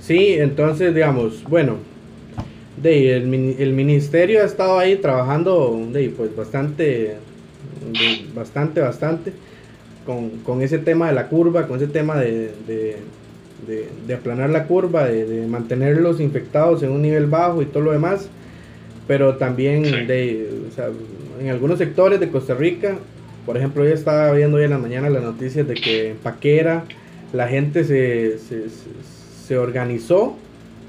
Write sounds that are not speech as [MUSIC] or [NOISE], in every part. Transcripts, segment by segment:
Sí, entonces, digamos, bueno, de, el, el ministerio ha estado ahí trabajando de, pues bastante, bastante, bastante con, con, ese tema de la curva, con ese tema de, de, de aplanar la curva, de, mantenerlos infectados en un nivel bajo y todo lo demás. Pero también de, o sea, en algunos sectores de Costa Rica, por ejemplo, yo estaba viendo hoy en la mañana las noticias de que en Paquera la gente se, se, se organizó,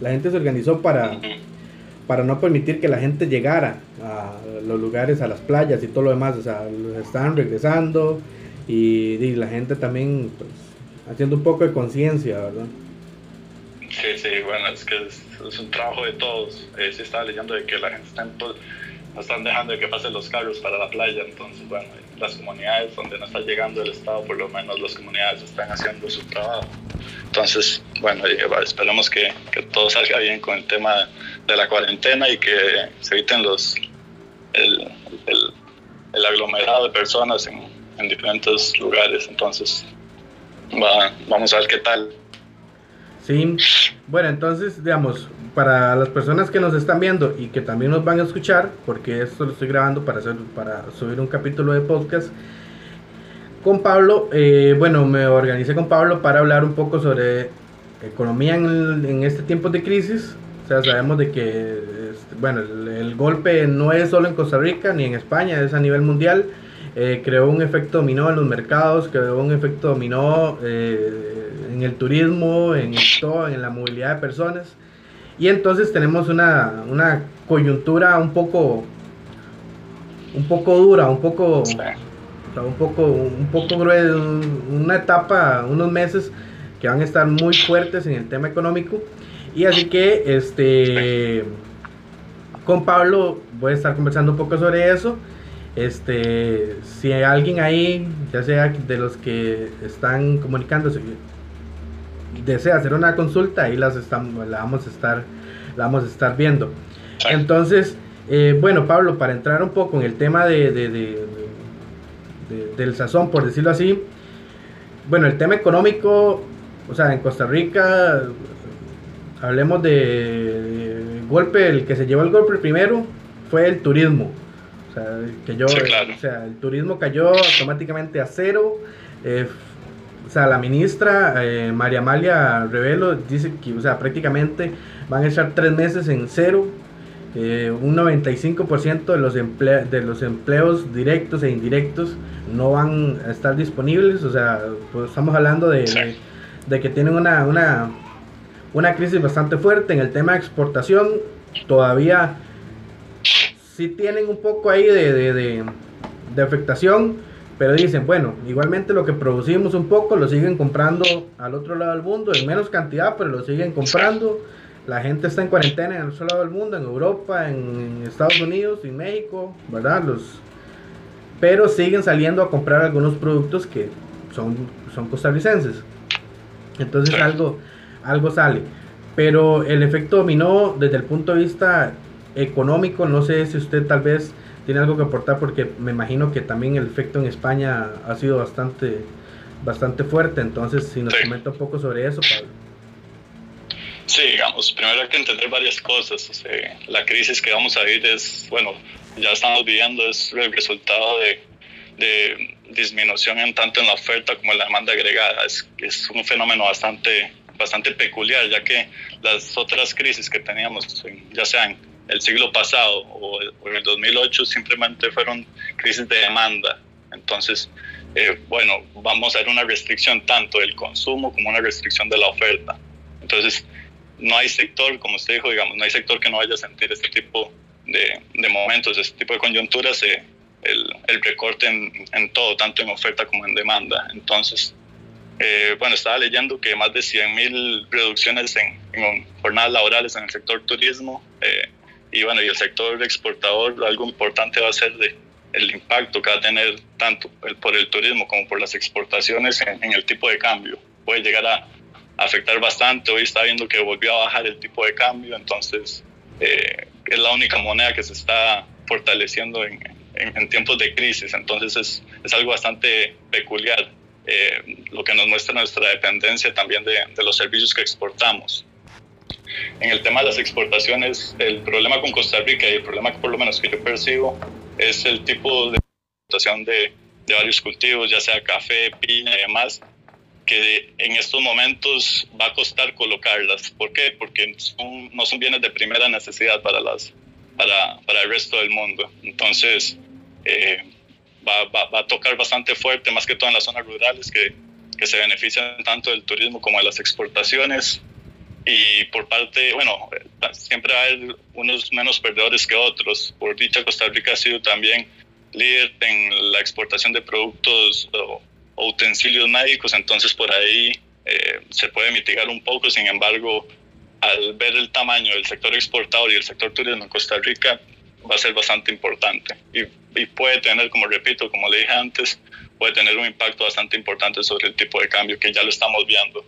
la gente se organizó para para no permitir que la gente llegara a los lugares, a las playas y todo lo demás. O sea, están regresando y, la gente también pues, haciendo un poco de conciencia, ¿verdad? Sí, sí, bueno, es que es, un trabajo de todos. Eh, sí estaba leyendo de que la gente está no están dejando de que pasen los carros para la playa, entonces, bueno, las comunidades donde no está llegando el Estado, por lo menos las comunidades están haciendo su trabajo. Entonces, bueno, esperemos que, que todo salga bien con el tema de la cuarentena y que se eviten los el, el, aglomerado de personas en, en, diferentes lugares. Entonces, va, vamos a ver qué tal. Sí, bueno, entonces, digamos, para las personas que nos están viendo y que también nos van a escuchar, porque esto lo estoy grabando para, hacer, para subir un capítulo de podcast, con Pablo, eh, bueno, me organicé con Pablo para hablar un poco sobre economía en, en este tiempo de crisis sea, sabemos de que, este, bueno, el, golpe no es solo en Costa Rica ni en España, es a nivel mundial. Eh, creó un efecto dominó en los mercados, creó un efecto dominó eh, en el turismo, en todo, en la movilidad de personas. Y entonces tenemos una, una coyuntura un poco, un poco dura, un poco, un poco, un poco gruesa, una etapa, unos meses que van a estar muy fuertes en el tema económico y así que, este, con Pablo voy a estar conversando un poco sobre eso. Este, si hay alguien ahí, ya sea de los que están comunicándose, desea hacer una consulta, ahí las estamos, la vamos a estar, la vamos a estar viendo. Entonces, eh, bueno, Pablo, para entrar un poco en el tema de, de, del sazón, por decirlo así, bueno, el tema económico, o sea, en Costa Rica hablemos de golpe, el que se llevó el golpe primero fue el turismo. O sea, que yo, o sea, el turismo cayó automáticamente a cero. Eh, o sea, la ministra eh, María Amalia Revelo dice que, o sea, prácticamente van a estar tres meses en cero. Eh, un 95% de los, de los empleos directos e indirectos no van a estar disponibles. O sea, pues estamos hablando de, de que tienen una, una una crisis bastante fuerte en el tema de exportación. Todavía sí tienen un poco ahí de, de, afectación, pero dicen, bueno, igualmente lo que producimos un poco lo siguen comprando al otro lado del mundo, en menos cantidad, pero lo siguen comprando. La gente está en cuarentena en el otro lado del mundo, en Europa, en Estados Unidos, en México, ¿verdad? Los, pero siguen saliendo a comprar algunos productos que son, son costarricenses. Entonces algo, algo sale. Pero el efecto dominó desde el punto de vista económico, no sé si usted tal vez tiene algo que aportar porque me imagino que también el efecto en España ha sido bastante, bastante fuerte. Entonces, si nos comenta un poco sobre eso, Pablo. Sí, digamos, primero hay que entender varias cosas. la crisis que vamos a vivir es, bueno, ya estamos viviendo, es el resultado de, de disminución en tanto en la oferta como en la demanda agregada. Es, es un fenómeno bastante bastante peculiar, ya que las otras crisis que teníamos, ya sean el siglo pasado o, en el 2008, simplemente fueron crisis de demanda. Entonces, eh, bueno, vamos a ver una restricción tanto del consumo como una restricción de la oferta. Entonces, no hay sector, como usted dijo, digamos, no hay sector que no vaya a sentir este tipo de, de momentos, este tipo de coyunturas, eh, el, recorte en, en, todo, tanto en oferta como en demanda. Entonces, eh, bueno, estaba leyendo que más de 100.000 reducciones en, jornadas laborales en el sector turismo eh, y bueno, y el sector exportador, algo importante va a ser de, el impacto que va a tener tanto por el turismo como por las exportaciones en, el tipo de cambio. Puede llegar a, afectar bastante. Hoy está viendo que volvió a bajar el tipo de cambio, entonces eh, es la única moneda que se está fortaleciendo en, en tiempos de crisis. Entonces es, es algo bastante peculiar. Eh, lo que nos muestra nuestra dependencia también de, de, los servicios que exportamos. En el tema de las exportaciones, el problema con Costa Rica y el problema que por lo menos que yo percibo es el tipo de exportación de, de varios cultivos, ya sea café, piña y demás, que en estos momentos va a costar colocarlas. ¿Por qué? Porque no son bienes de primera necesidad para, las, para, para el resto del mundo. Entonces, eh, va, va, a tocar bastante fuerte, más que todo en las zonas rurales, que, que se benefician tanto del turismo como de las exportaciones. Y por parte, bueno, siempre hay unos menos perdedores que otros. Por dicha, Costa Rica ha sido también líder en la exportación de productos utensilios médicos, entonces por ahí eh, se puede mitigar un poco, sin embargo, al ver el tamaño del sector exportador y el sector turismo en Costa Rica, va a ser bastante importante y, y, puede tener, como repito, como le dije antes, puede tener un impacto bastante importante sobre el tipo de cambio que ya lo estamos viendo.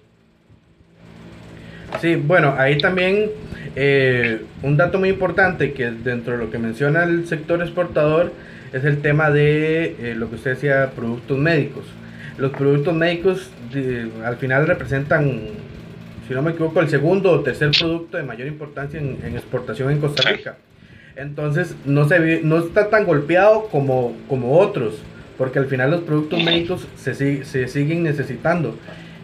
Sí, bueno, ahí también eh, un dato muy importante que dentro de lo que menciona el sector exportador es el tema de eh, lo que usted decía, productos médicos. Los productos médicos al final representan, si no me equivoco, el segundo o tercer producto de mayor importancia en, exportación en Costa Rica. Entonces no, se, no está tan golpeado como, como otros, porque al final los productos médicos se, se siguen necesitando,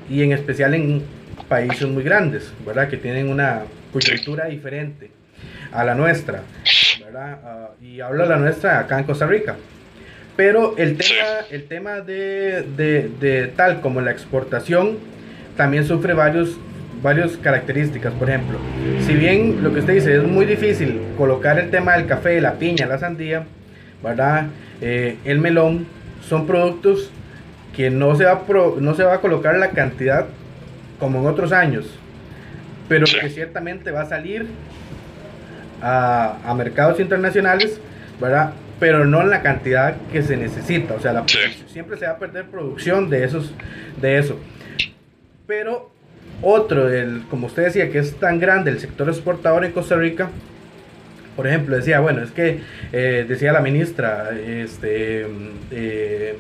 y en especial en países muy grandes, ¿verdad? Que tienen una cultura diferente a la nuestra, ¿verdad? Ah, y hablo de la nuestra acá en Costa Rica. Pero el tema, el tema de, de, tal como la exportación también sufre varios, varias características. Por ejemplo, si bien lo que usted dice es muy difícil colocar el tema del café, la piña, la sandía, ¿verdad? Eh, el melón, son productos que no se, va no se va a colocar la cantidad como en otros años, pero que ciertamente va a salir a, a mercados internacionales, ¿verdad? pero no en la cantidad que se necesita. O sea, siempre se va a perder producción de, esos, de eso. Pero otro, el, como usted decía, que es tan grande el sector exportador en Costa Rica, por ejemplo, decía, bueno, es que eh, decía la ministra este, eh,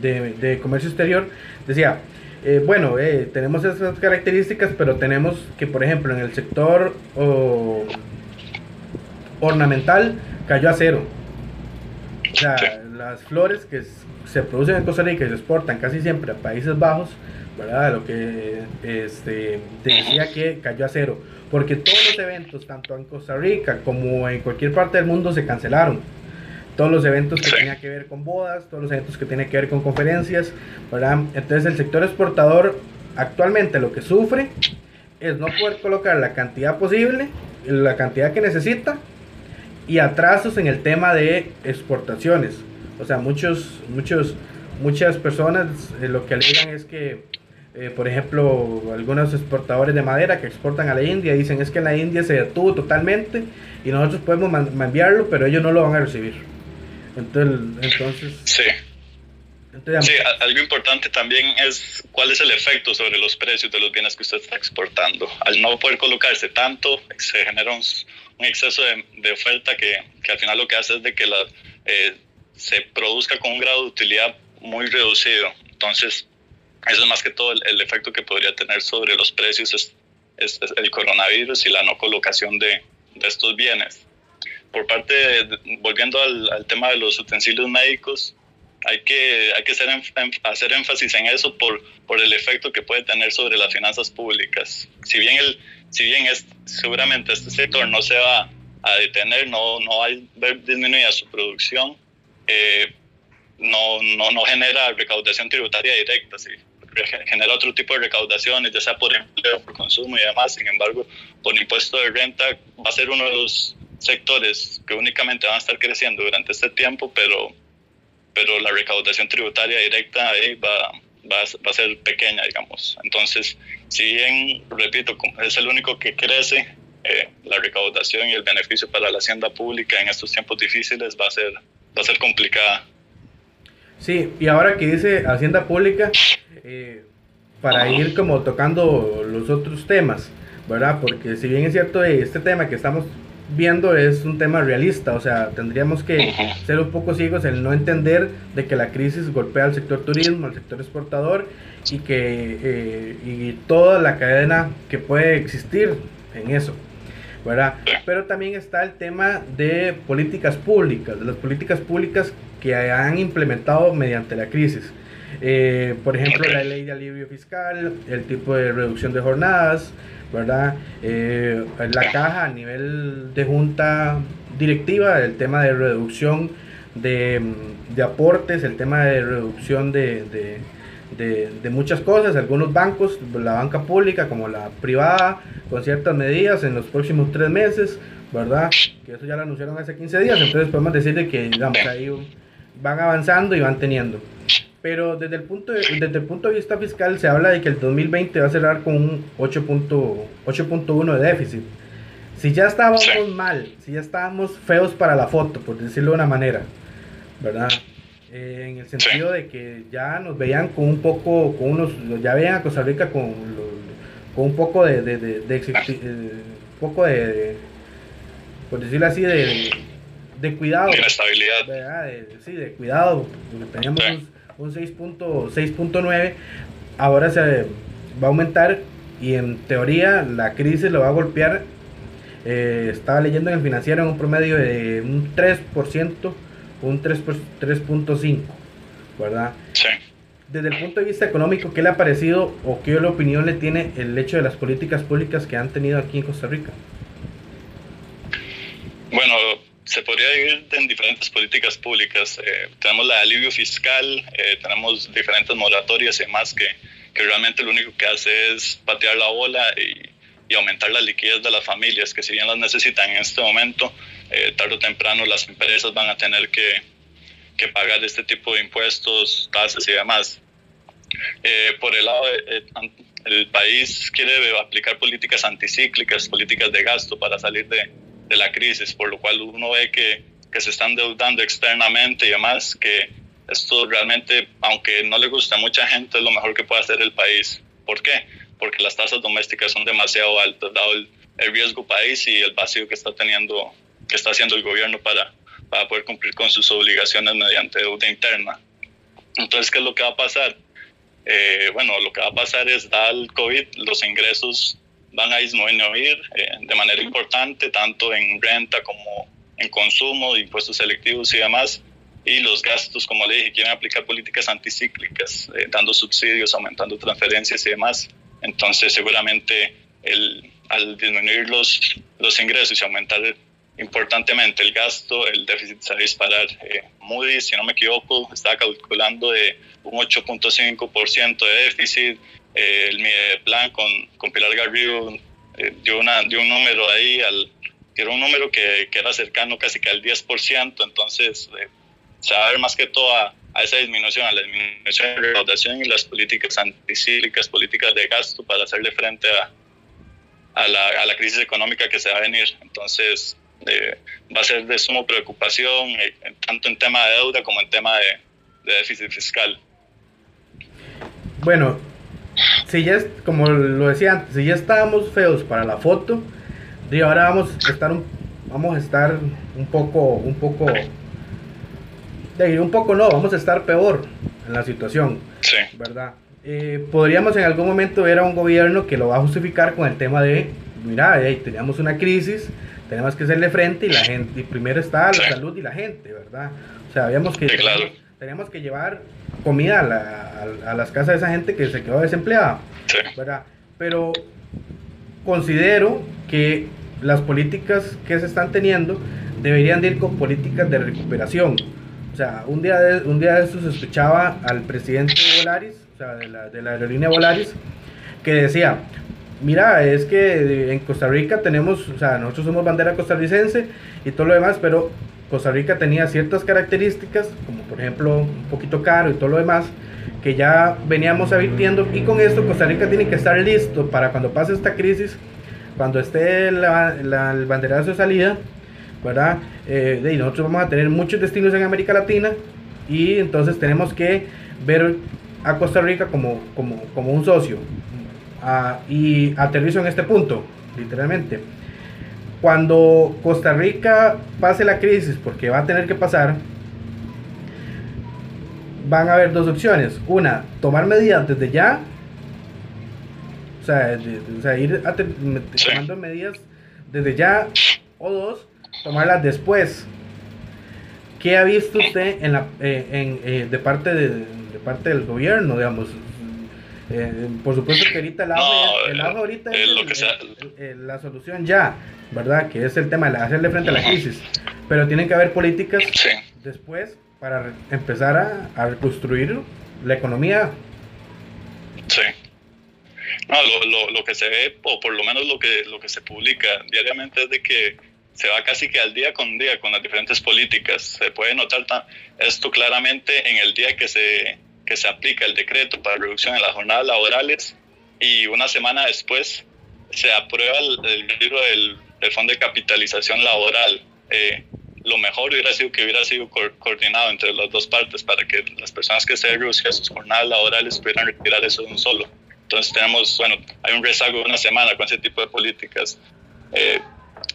de, Comercio Exterior, decía, eh, bueno, tenemos esas características, pero tenemos que, por ejemplo, en el sector ornamental cayó a cero o sea, las flores que se producen en Costa Rica y se exportan casi siempre a Países Bajos, ¿verdad? Lo que este, decía que cayó a cero. Porque todos los eventos, tanto en Costa Rica como en cualquier parte del mundo, se cancelaron. Todos los eventos que tenían que ver con bodas, todos los eventos que tienen que ver con conferencias, ¿verdad? Entonces el sector exportador actualmente lo que sufre es no poder colocar la cantidad posible, la cantidad que necesita y atrasos en el tema de exportaciones. O sea, muchos, muchos, muchas personas eh, lo que alegan es que, eh, por ejemplo, algunos exportadores de madera que exportan a la India dicen es que en la India se detuvo totalmente y nosotros podemos enviarlo, pero ellos no lo van a recibir. Entonces, entonces sí. sí, algo importante también es cuál es el efecto sobre los precios de los bienes que usted está exportando. Al no poder colocarse tanto, se genera un, un exceso de, oferta que, que, al final lo que hace es de que la, eh, se produzca con un grado de utilidad muy reducido. Entonces, eso es más que todo el, efecto que podría tener sobre los precios es, es, el coronavirus y la no colocación de, de estos bienes. Por parte, volviendo al, tema de los utensilios médicos, hay que, hay que hacer, hacer énfasis en eso por, por el efecto que puede tener sobre las finanzas públicas. Si bien el, si bien es, seguramente este sector no se va a detener, no, no va a ver disminuida su producción, eh, no, no, no, genera recaudación tributaria directa, sí, genera otro tipo de recaudaciones, ya sea por empleo, por consumo y demás. Sin embargo, por impuesto de renta va a ser uno de los sectores que únicamente van a estar creciendo durante este tiempo, pero, pero la recaudación tributaria directa ahí va, va, va a ser pequeña, digamos. Entonces, si bien, repito, es el único que crece, eh, la recaudación y el beneficio para la hacienda pública en estos tiempos difíciles va a ser, va a ser complicada. Sí, y ahora que dice hacienda pública, eh, para ir como tocando los otros temas, ¿verdad? Porque si bien es cierto, eh, este tema que estamos viendo es un tema realista, o sea, tendríamos que ser un poco ciegos en no entender de que la crisis golpea al sector turismo, al sector exportador y que eh, y toda la cadena que puede existir en eso. ¿verdad? Pero también está el tema de políticas públicas, de las políticas públicas que han implementado mediante la crisis. Eh, por ejemplo, la ley de alivio fiscal, el tipo de reducción de jornadas, ¿verdad? Eh, la caja a nivel de junta directiva, el tema de reducción de, de aportes, el tema de reducción de, de, de, muchas cosas, algunos bancos, la banca pública como la privada, con ciertas medidas en los próximos tres meses, ¿verdad? Que eso ya lo anunciaron hace 15 días, entonces podemos decir que digamos, ahí van avanzando y van teniendo. Pero desde el, punto de, desde el punto de vista fiscal se habla de que el 2020 va a cerrar con un 8.1 de déficit. Si ya estábamos mal, si ya estábamos feos para la foto, por decirlo de una manera, ¿verdad? Eh, en el sentido de que ya nos veían con un poco, con unos, ya veían a Costa Rica con, con un poco de, de, de, de eh, poco de, por decirlo así, de, de cuidado. De estabilidad. sí, de cuidado. Teníamos un, 6.9, ahora se va a aumentar y en teoría la crisis lo va a golpear. Eh, estaba leyendo en el financiero en un promedio de un 3% un 3.5, ¿verdad? Sí. Desde el punto de vista económico, ¿qué le ha parecido o qué opinión le tiene el hecho de las políticas públicas que han tenido aquí en Costa Rica? Bueno, se podría dividir en diferentes políticas públicas. Eh, tenemos la de alivio fiscal, eh, tenemos diferentes moratorias y demás que, que, realmente lo único que hace es patear la bola y, y, aumentar la liquidez de las familias, que si bien las necesitan en este momento, eh, tarde o temprano las empresas van a tener que, que pagar este tipo de impuestos, tasas y demás. Eh, por el lado, eh, el país quiere aplicar políticas anticíclicas, políticas de gasto para salir de, de la crisis, por lo cual uno ve que, que, se están deudando externamente y demás, que esto realmente, aunque no le gusta a mucha gente, es lo mejor que puede hacer el país. ¿Por qué? Porque las tasas domésticas son demasiado altas, dado el, el riesgo país y el vacío que está teniendo que está haciendo el gobierno para, para poder cumplir con sus obligaciones mediante deuda interna. Entonces, ¿qué es lo que va a pasar? Eh, bueno, lo que va a pasar es, dado el COVID, los ingresos van a disminuir eh, de manera importante, tanto en renta como en consumo, impuestos selectivos y demás. Y los gastos, como le dije, quieren aplicar políticas anticíclicas, eh, dando subsidios, aumentando transferencias y demás. Entonces, seguramente el, al disminuir los, los ingresos y aumentar importantemente el gasto, el déficit se va a disparar. Eh, Moody's, si no me equivoco, está calculando de un 8.5% de déficit. Eh, el plan con, con Pilar Garrido eh, dio, una, dio un número ahí, al, era un número que, que, era cercano casi que al 10%, entonces eh, se va a ver más que todo a, a, esa disminución, a la disminución de recaudación y las políticas anticíclicas, políticas de gasto para hacerle frente a, a la, a la crisis económica que se va a venir. Entonces, va a ser de suma preocupación, eh, tanto en tema de deuda como en tema de, déficit fiscal. Bueno, si ya, como lo decía antes, si ya estábamos feos para la foto, y ahora vamos a estar un, vamos a estar un poco, un poco, de, un poco no, vamos a estar peor en la situación, sí. ¿verdad? Eh, podríamos en algún momento ver a un gobierno que lo va a justificar con el tema de, mira, teníamos una crisis, tenemos que hacerle frente y la gente, y primero está la salud y la gente, ¿verdad? O sea, habíamos que, teníamos, que llevar comida a, las casas de esa gente que se quedó desempleada, ¿verdad? Pero considero que las políticas que se están teniendo deberían ir con políticas de recuperación. O sea, un día de, un día de esto se escuchaba al presidente de Volaris, o sea, de la, de la aerolínea Volaris, que decía, mira, es que en Costa Rica tenemos, o sea, nosotros somos bandera costarricense y todo lo demás, pero Costa Rica tenía ciertas características, como por ejemplo un poquito caro y todo lo demás, que ya veníamos advirtiendo y con esto Costa Rica tiene que estar listo para cuando pase esta crisis, cuando esté la, el banderazo de salida, ¿verdad? Eh, y nosotros vamos a tener muchos destinos en América Latina y entonces tenemos que ver a Costa Rica como, como, como un socio, y aterrizo en este punto, literalmente. Cuando Costa Rica pase la crisis, porque va a tener que pasar, van a haber dos opciones. Una, tomar medidas desde ya, sea, o sea ir tomando medidas desde ya o dos, tomarlas después. ¿Qué ha visto usted en la, eh, en, eh, de, parte de, de, parte del gobierno, digamos? Eh, por supuesto que ahorita el agua, el agua ahorita es la solución ya, ¿verdad? Que es el tema de hacerle frente a la crisis. Pero tienen que haber políticas después para empezar a, a, reconstruir la economía. Sí. No, lo, lo, lo, que se ve, o por lo menos lo que, lo que se publica diariamente es de que se va casi que al día con día con las diferentes políticas. Se puede notar esto claramente en el día que se, que se aplica el decreto para reducción de las jornadas laborales y una semana después se aprueba el, libro del, del, Fondo de Capitalización Laboral. Eh, lo mejor hubiera sido que hubiera sido coordinado entre las dos partes para que las personas que se reducían sus jornadas laborales pudieran retirar eso de un solo. Entonces tenemos, bueno, hay un rezago de una semana con ese tipo de políticas. Eh,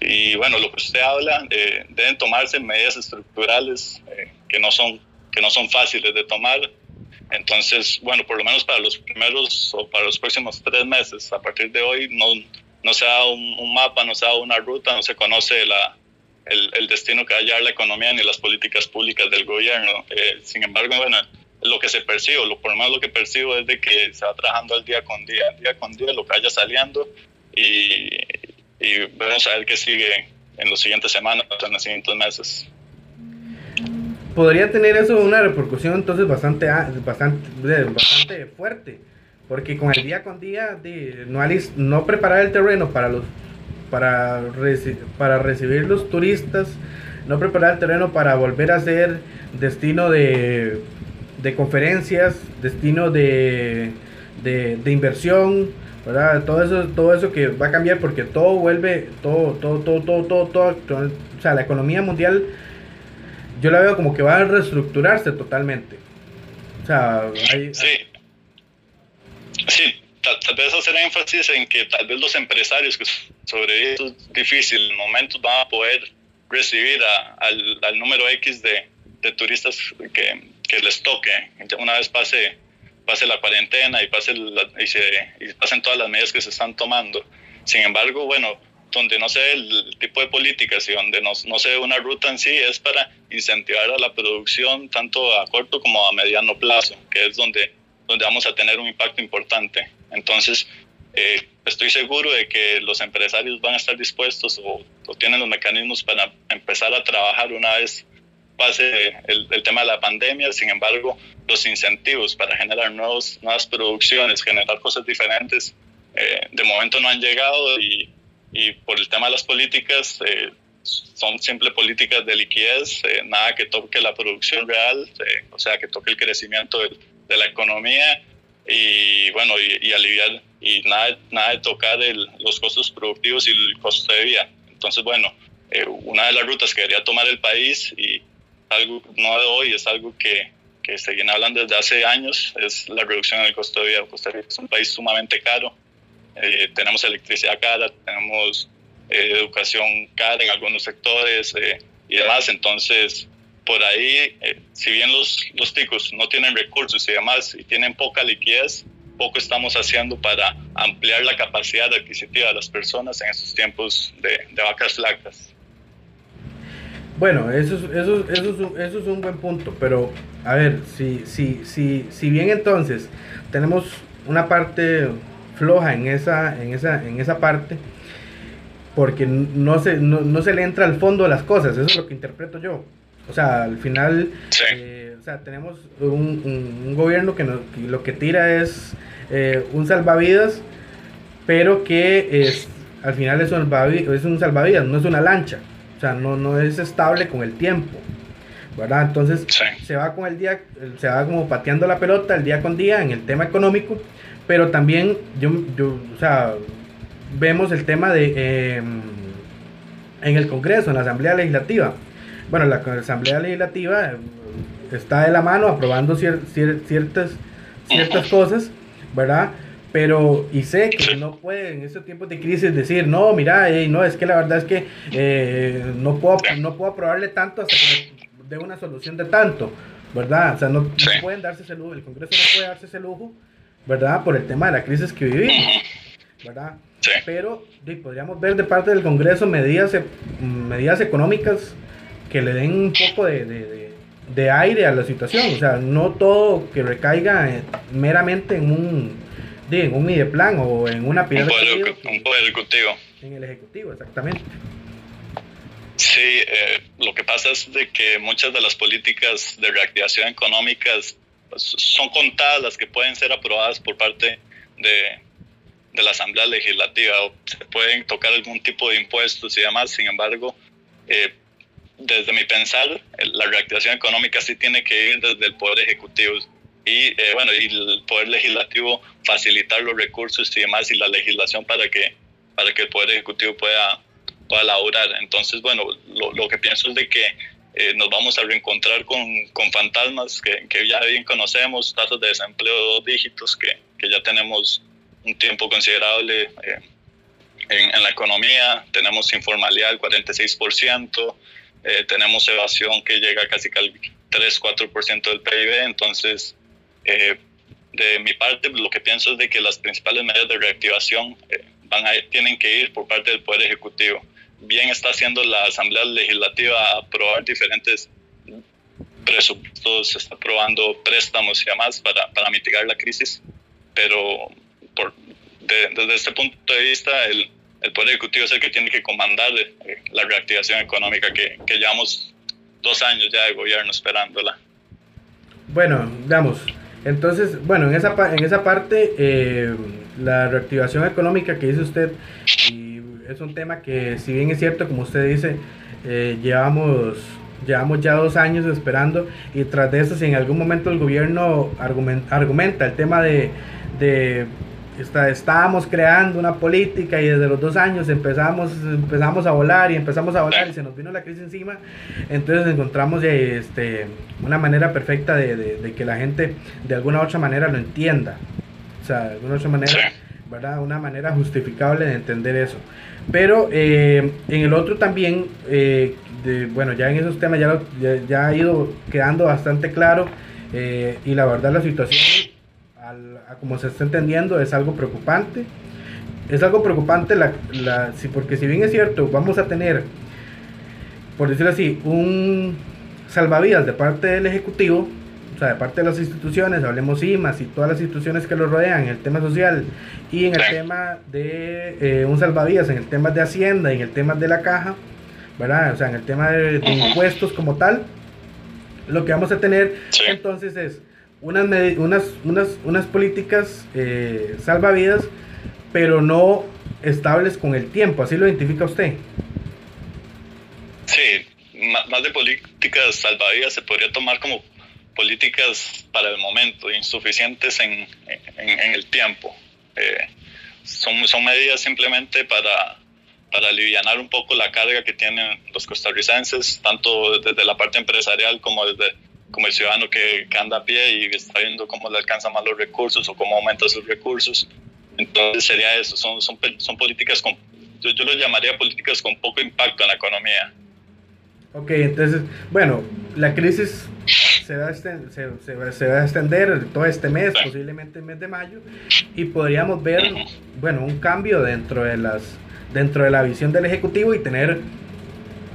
y bueno, lo que usted habla, eh, deben tomarse medidas estructurales eh, que, no son, que no son fáciles de tomar. Entonces, bueno, por lo menos para los primeros o para los próximos tres meses, a partir de hoy, no, no se da un, mapa, no se da una ruta, no se conoce la, el, destino que va a llevar la economía ni las políticas públicas del gobierno. Eh, sin embargo, bueno, lo que se percibe, lo, por lo menos lo que percibo es de que se va trabajando al día con día, día con día, lo que vaya saliendo y, y vamos a ver qué sigue en los siguientes semanas, en los siguientes meses. Podría tener eso una repercusión entonces bastante, bastante, bastante fuerte, porque con el día con día de no, no preparar el terreno para los para, para recibir los turistas, no preparar el terreno para volver a ser destino de, de conferencias, destino de, de, inversión, ¿verdad? Todo eso, todo eso que va a cambiar porque todo vuelve, todo, todo, todo, todo, todo, todo, o sea, la economía mundial, yo la veo como que va a reestructurarse totalmente. O sea, hay, sí. Sí, tal, vez hacer énfasis en que tal vez los empresarios que sobre estos difíciles momentos van a poder recibir al, al, número X de, de turistas que, que les toque una vez pase pase la cuarentena y, pase y, se, y pasen todas las medidas que se están tomando. Sin embargo, bueno, donde no se ve el tipo de políticas y donde no, no se ve una ruta en sí es para incentivar a la producción tanto a corto como a mediano plazo, que es donde, donde vamos a tener un impacto importante. Entonces, eh, estoy seguro de que los empresarios van a estar dispuestos o, tienen los mecanismos para empezar a trabajar una vez pase el, el, tema de la pandemia. Sin embargo, los incentivos para generar nuevos, nuevas producciones, generar cosas diferentes, eh, de momento no han llegado y, y, por el tema de las políticas eh, son simple políticas de liquidez, eh, nada que toque la producción real, eh, o sea, que toque el crecimiento de, la economía y bueno, y, aliviar y nada, nada de tocar el, los costos productivos y el costo de vida. Entonces, bueno, una de las rutas que debería tomar el país y algo no de hoy, es algo que, que se viene hablando desde hace años, es la reducción del costo de vida. Costa Rica es un país sumamente caro, eh, tenemos electricidad cara, tenemos eh, educación cara en algunos sectores eh, y demás, entonces por ahí, si bien los, los ticos no tienen recursos y demás y tienen poca liquidez, poco estamos haciendo para ampliar la capacidad adquisitiva de las personas en estos tiempos de, vacas flacas. Bueno, eso, eso, eso, eso es un buen punto, pero a ver, si, si, si, si bien entonces tenemos una parte floja en esa, en esa, en esa parte, porque no se, no, no se le entra al fondo de las cosas, eso es lo que interpreto yo. O sea, al final, sí. eh, o sea, tenemos un, un, un gobierno que, nos, que, lo que tira es eh, un salvavidas, pero que es, al final es un, es un salvavidas, no es una lancha. O sea, no, no es estable con el tiempo. ¿verdad? Entonces sí. se va con el día, se va como pateando la pelota el día con día en el tema económico, pero también yo, yo o sea, vemos el tema de eh, en el Congreso, en la Asamblea Legislativa. Bueno, la Asamblea Legislativa está de la mano aprobando cier, cier, ciertas, ciertas cosas, ¿verdad? pero y sé que no puede en estos tiempos de crisis decir no mira hey, no es que la verdad es que eh, no puedo no puedo aprobarle tanto hasta que de una solución de tanto verdad o sea no, no, pueden darse ese lujo el Congreso no puede darse ese lujo verdad por el tema de la crisis que vivimos ¿verdad? Pero podríamos ver de parte del Congreso medidas, e, medidas económicas que le den un poco de, de, aire a la situación, o sea, no todo que recaiga meramente en un, en un plan o en una pirámide. Un poder, ejecutivo. En el ejecutivo, exactamente. Sí, eh, lo que pasa es de que muchas de las políticas de reactivación económica son contadas las que pueden ser aprobadas por parte de, de la Asamblea Legislativa. O se pueden tocar algún tipo de impuestos y demás, sin embargo, eh, desde mi pensar, la reactivación económica sí tiene que ir desde el Poder Ejecutivo y, eh, bueno, y el Poder Legislativo facilitar los recursos y demás y la legislación para que, para que el Poder Ejecutivo pueda, pueda laborar. Entonces, bueno, lo, lo que pienso es de que eh, nos vamos a reencontrar con, con fantasmas que, ya bien conocemos, tasas de desempleo de dos dígitos que, que ya tenemos un tiempo considerable eh, en, la economía, tenemos informalidad del 46%, eh, tenemos evasión que llega casi al 3-4% del PIB, entonces eh, de mi parte lo que pienso es de que las principales medidas de reactivación van a, tienen que ir por parte del Poder Ejecutivo. Bien está haciendo la Asamblea Legislativa aprobar diferentes presupuestos, está aprobando préstamos y demás para, para mitigar la crisis, pero por, desde este punto de vista el, el Poder Ejecutivo es el que tiene que comandar eh, la reactivación económica que, que llevamos dos años ya de gobierno esperándola. Bueno, digamos, entonces, bueno, en esa, en esa parte, eh, la reactivación económica que dice usted, es un tema que, si bien es cierto, como usted dice, eh, llevamos, llevamos ya dos años esperando, y tras de eso, si en algún momento el gobierno argumenta, argumenta el tema de, de está, estábamos creando una política y desde los dos años empezamos, empezamos a volar y empezamos a volar y se nos vino la crisis encima, entonces encontramos este, una manera perfecta de, de, que la gente de alguna u otra manera lo entienda. O sea, de alguna u otra manera, ¿verdad? Una manera justificable de entender eso. Pero eh, en el otro también, eh, bueno, ya en esos temas ya, ya, ha ido quedando bastante claro eh, y la verdad la situación como se está entendiendo, es algo preocupante. Es algo preocupante la, la, porque si bien es cierto, vamos a tener, por decirlo así, un salvavidas de parte del Ejecutivo, o sea, de parte de las instituciones, hablemos IMAS y todas las instituciones que lo rodean en el tema social y en el tema de eh, un salvavidas, en el tema de Hacienda y en el tema de la caja, ¿verdad? O sea, en el tema de, impuestos como tal, lo que vamos a tener entonces es unas, unas, unas, unas políticas eh, salvavidas, pero no estables con el tiempo. ¿Así lo identifica usted? Sí, más de políticas salvavidas se podría tomar como políticas para el momento, insuficientes en, en, el tiempo. Eh, son, son medidas simplemente para, para aliviar un poco la carga que tienen los costarricenses, tanto desde la parte empresarial como desde como el ciudadano que, que, anda a pie y está viendo cómo le alcanza más los recursos o cómo aumenta sus recursos. Entonces sería eso, son, son, son políticas con, yo, yo lo llamaría políticas con poco impacto en la economía. Ok, entonces, bueno, la crisis se va, a extender, se, se, va, a extender todo este mes, posiblemente el mes de mayo, y podríamos ver, bueno, un cambio dentro de las dentro de la visión del Ejecutivo y tener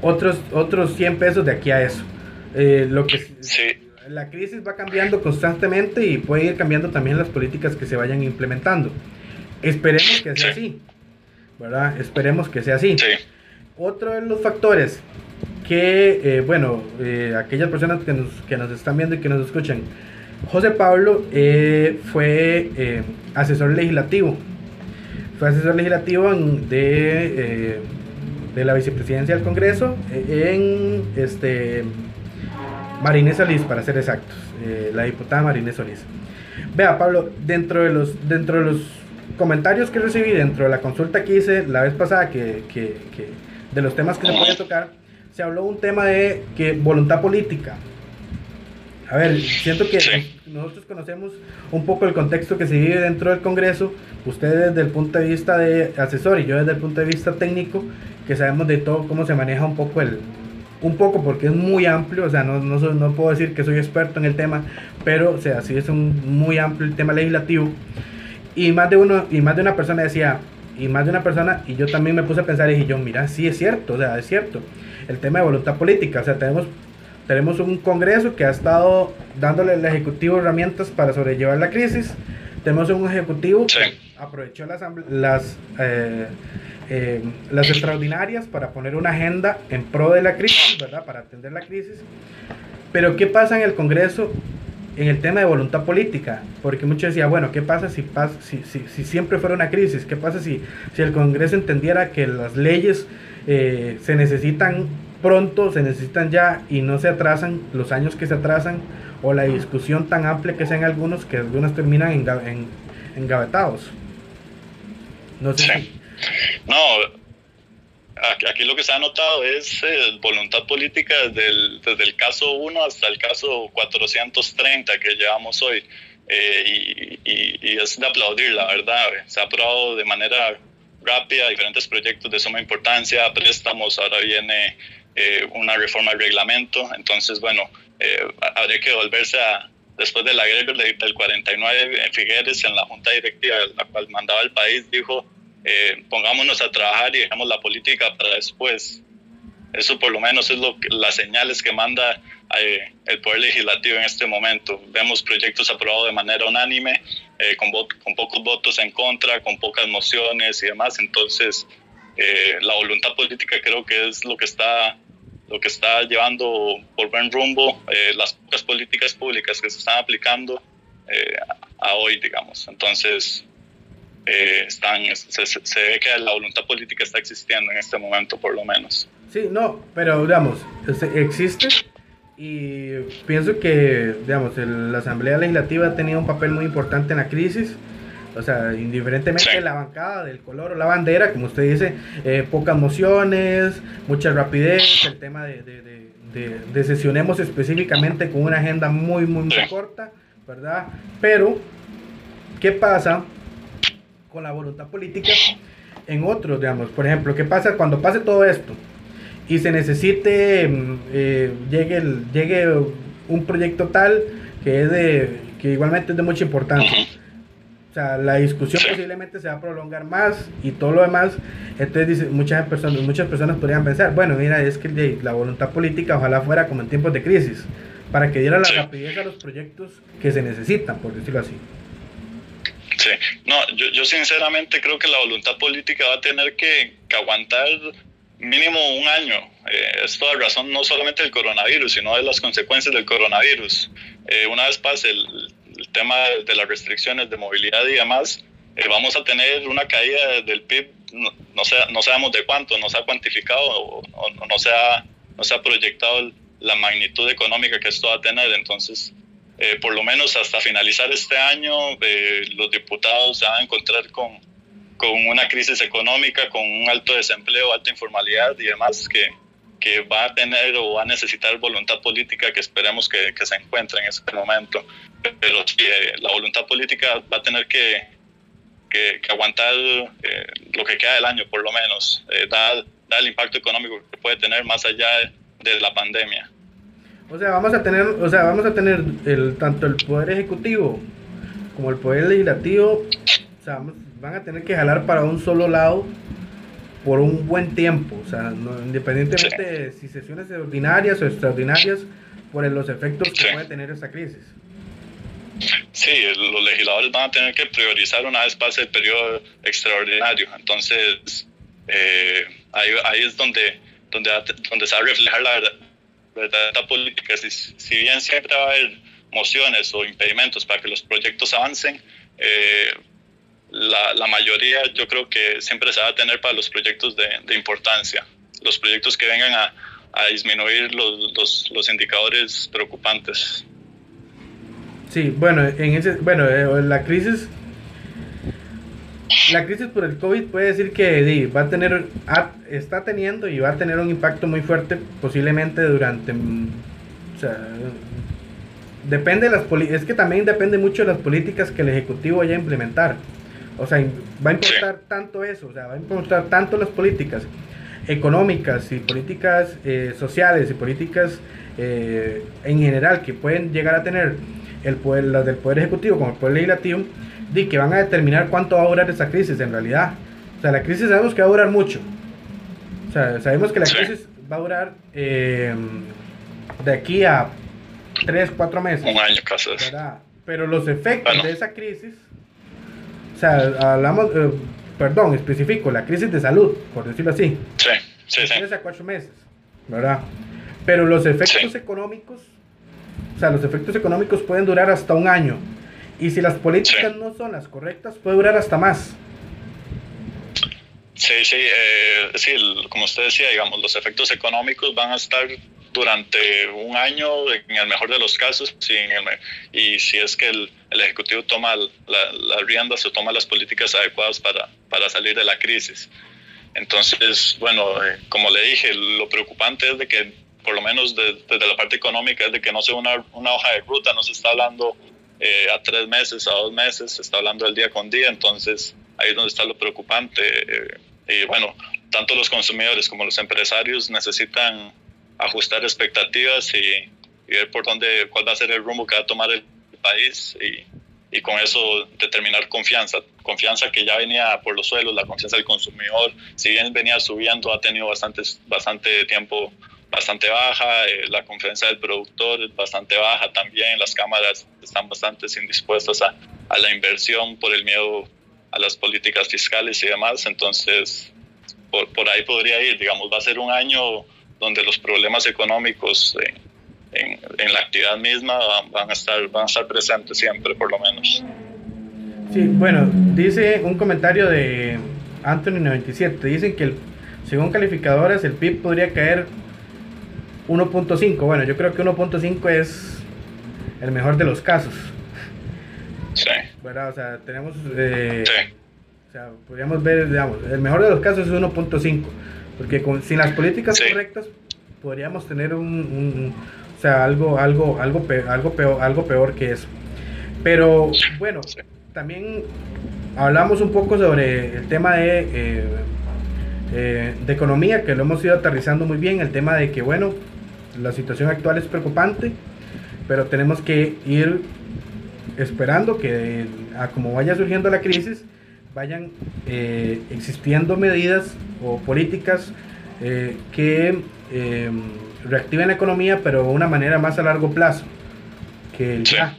otros, otros 100 pesos de aquí a eso. Eh, lo que la crisis va cambiando constantemente y puede ir cambiando también las políticas que se vayan implementando. Esperemos que sea así, ¿verdad? Esperemos que sea así. Otro de los factores que, eh, bueno, eh, aquellas personas que nos, que nos están viendo y que nos escuchan, José Pablo fue asesor legislativo. Fue asesor legislativo de, de la vicepresidencia del Congreso en este Marinés Solís, para ser exactos, eh, la diputada Marinés Solís. Vea, Pablo, dentro de los, dentro de los comentarios que recibí, dentro de la consulta que hice la vez pasada, que, que, de los temas que se puede tocar, se habló un tema de que voluntad política. A ver, siento que nosotros conocemos un poco el contexto que se vive dentro del Congreso, ustedes desde el punto de vista de asesor y yo desde el punto de vista técnico, que sabemos de todo cómo se maneja un poco el, un poco porque es muy amplio, o sea, no, no, no, puedo decir que soy experto en el tema, pero o sea, sí es un muy amplio el tema legislativo. Y más de uno y más de una persona decía, y más de una persona, y yo también me puse a pensar y dije yo, mira, sí es cierto, o sea, es cierto. El tema de voluntad política, o sea, tenemos, tenemos un Congreso que ha estado dándole al Ejecutivo herramientas para sobrellevar la crisis. Tenemos un Ejecutivo que aprovechó las, las, eh, eh, las extraordinarias para poner una agenda en pro de la crisis, ¿verdad? Para atender la crisis. Pero ¿qué pasa en el Congreso en el tema de voluntad política, porque muchos decían, bueno, ¿qué pasa si, si, si, siempre fuera una crisis? ¿Qué pasa si, si el Congreso entendiera que las leyes eh, se necesitan pronto, se necesitan ya y no se atrasan los años que se atrasan o la discusión tan amplia que sean algunos que algunos terminan en, en, engavetados? No sé. No, aquí lo que se ha notado es eh, voluntad política desde el, desde el caso 1 hasta el caso 430 que llevamos hoy. Eh, y, y, es de aplaudir, la verdad. Se ha aprobado de manera rápida diferentes proyectos de suma importancia, préstamos, ahora viene eh, una reforma del reglamento. Entonces, bueno, habría que volverse a, después de la del 49, en Figueres, en la junta directiva, la cual mandaba el país, dijo eh, pongámonos a trabajar y dejemos la política para después. Eso por lo menos es lo que, las señales que manda eh, el Poder Legislativo en este momento. Vemos proyectos aprobados de manera unánime, eh, con, con pocos votos en contra, con pocas mociones y demás. Entonces, la voluntad política creo que es lo que está lo que está llevando por buen rumbo las pocas políticas públicas que se están aplicando a hoy, digamos. Entonces, eh, están, se, ve que la voluntad política está existiendo en este momento, por lo menos. Sí, no, pero digamos, existe y pienso que, digamos, la Asamblea Legislativa ha tenido un papel muy importante en la crisis. O sea, indiferentemente de la bancada, del color o la bandera, como usted dice, eh, pocas mociones, mucha rapidez, el tema de, de, de, sesionemos específicamente con una agenda muy, muy, muy corta, ¿verdad? Pero, ¿qué pasa con la voluntad política en otros, digamos. Por ejemplo, ¿qué pasa cuando pase todo esto y se necesite, mm, eh, llegue, el, llegue un proyecto tal que es de, que igualmente es de mucha importancia? O sea, la discusión posiblemente se va a prolongar más y todo lo demás. Entonces, dice, muchas personas, muchas personas podrían pensar, bueno, mira, es que la voluntad política ojalá fuera como en tiempos de crisis, para que diera la rapidez a los proyectos que se necesitan, por decirlo así. Sí, no, yo, yo sinceramente creo que la voluntad política va a tener que, aguantar mínimo un año. Eh, es toda razón no solamente del coronavirus, sino de las consecuencias del coronavirus. Eh, una vez pase el, tema de las restricciones de movilidad y demás, eh, vamos a tener una caída del PIB, no, no, no sabemos de cuánto, no se ha cuantificado o, no, se ha, no se ha proyectado la magnitud económica que esto va a tener. Entonces, eh, por lo menos hasta finalizar este año, eh, los diputados se van a encontrar con, con una crisis económica, con un alto desempleo, alta informalidad y demás que, que va a tener o va a necesitar voluntad política que esperemos que, que se encuentre en este momento. Pero sí, eh, la voluntad política va a tener que, que, aguantar lo que queda del año, por lo menos, dar, dar el impacto económico que puede tener más allá de la pandemia. O sea, vamos a tener, o sea, vamos a tener el, tanto el poder ejecutivo como el poder legislativo, o sea, van a tener que jalar para un solo lado por un buen tiempo, o sea, independientemente de si sesiones ordinarias o extraordinarias, por los efectos que puede tener esta crisis. Sí, los legisladores van a tener que priorizar una vez pase el periodo extraordinario, entonces eh, ahí, ahí es donde, donde, donde se va a reflejar la, verdad política, si, si, bien siempre va a haber mociones o impedimentos para que los proyectos avancen, eh, la, la, mayoría yo creo que siempre se va a tener para los proyectos de, de importancia, los proyectos que vengan a, a disminuir los, los, los, indicadores preocupantes. Sí, bueno, en ese, bueno, eh, la crisis la crisis por el COVID puede decir que va a tener, está teniendo y va a tener un impacto muy fuerte posiblemente durante, mm, o sea, depende de las es que también depende mucho de las políticas que el Ejecutivo vaya a implementar. O sea, va a importar tanto eso, o sea, va a importar tanto las políticas económicas y políticas eh, sociales y políticas eh, en general que pueden llegar a tener el poder, las del Poder Ejecutivo como el Poder Legislativo, de que van a determinar cuánto va a durar esa crisis en realidad. O sea, la crisis sabemos que va a durar mucho. O sea, sabemos que la crisis va a durar eh, de aquí a 3, 4 meses. Un año casi. Pero los efectos de esa crisis, o sea, hablamos, eh, perdón, especifico, la crisis de salud, por decirlo así. Sí, sí, sí. 3 a 4 meses, ¿verdad? Pero los efectos económicos, o sea, los efectos económicos pueden durar hasta un año. Y si las políticas no son las correctas, puede durar hasta más. Sí, sí, eh, sí, como usted decía, digamos, los efectos económicos van a estar durante un año, en el mejor de los casos, y si es que el, Ejecutivo toma la, la, riendas o toma las políticas adecuadas para, para salir de la crisis. Entonces, bueno, eh, como le dije, lo preocupante es de que, por lo menos desde la parte económica, es de que no sea una, una hoja de ruta, no se está hablando eh, a tres meses, a dos meses, se está hablando del día con día, entonces ahí es donde está lo preocupante. Eh, y bueno, tanto los consumidores como los empresarios necesitan ajustar expectativas y, ver por dónde, cuál va a ser el rumbo que va a tomar el país y, y con eso determinar confianza. Confianza que ya venía por los suelos, la confianza del consumidor, si bien venía subiendo, ha tenido bastante, bastante tiempo bastante baja, eh, la confianza del productor es bastante baja también, las cámaras están bastante indispuestas a, a la inversión por el miedo a las políticas fiscales y demás. Entonces, por, por, ahí podría ir, digamos, va a ser un año donde los problemas económicos en, en, la actividad misma van, a estar, van a estar presentes siempre, por lo menos. Sí, bueno, dice un comentario de Anthony97, dicen que según calificadores el PIB podría caer 1.5, bueno, yo creo que 1.5 es el mejor de los casos. Sí. ¿verdad? O sea, tenemos... Eh, o sea, podríamos ver, digamos, el mejor de los casos es 1.5, porque con, sin las políticas correctas podríamos tener un, o sea, algo, algo, algo, peor, algo, peor, algo peor que eso. Pero bueno, también hablamos un poco sobre el tema de, eh, eh, de economía, que lo hemos ido aterrizando muy bien, el tema de que, bueno, la situación actual es preocupante, pero tenemos que ir esperando que a como vaya surgiendo la crisis, vayan eh, existiendo medidas o políticas eh, que em, reactiven la economía, pero de una manera más a largo plazo que el ya.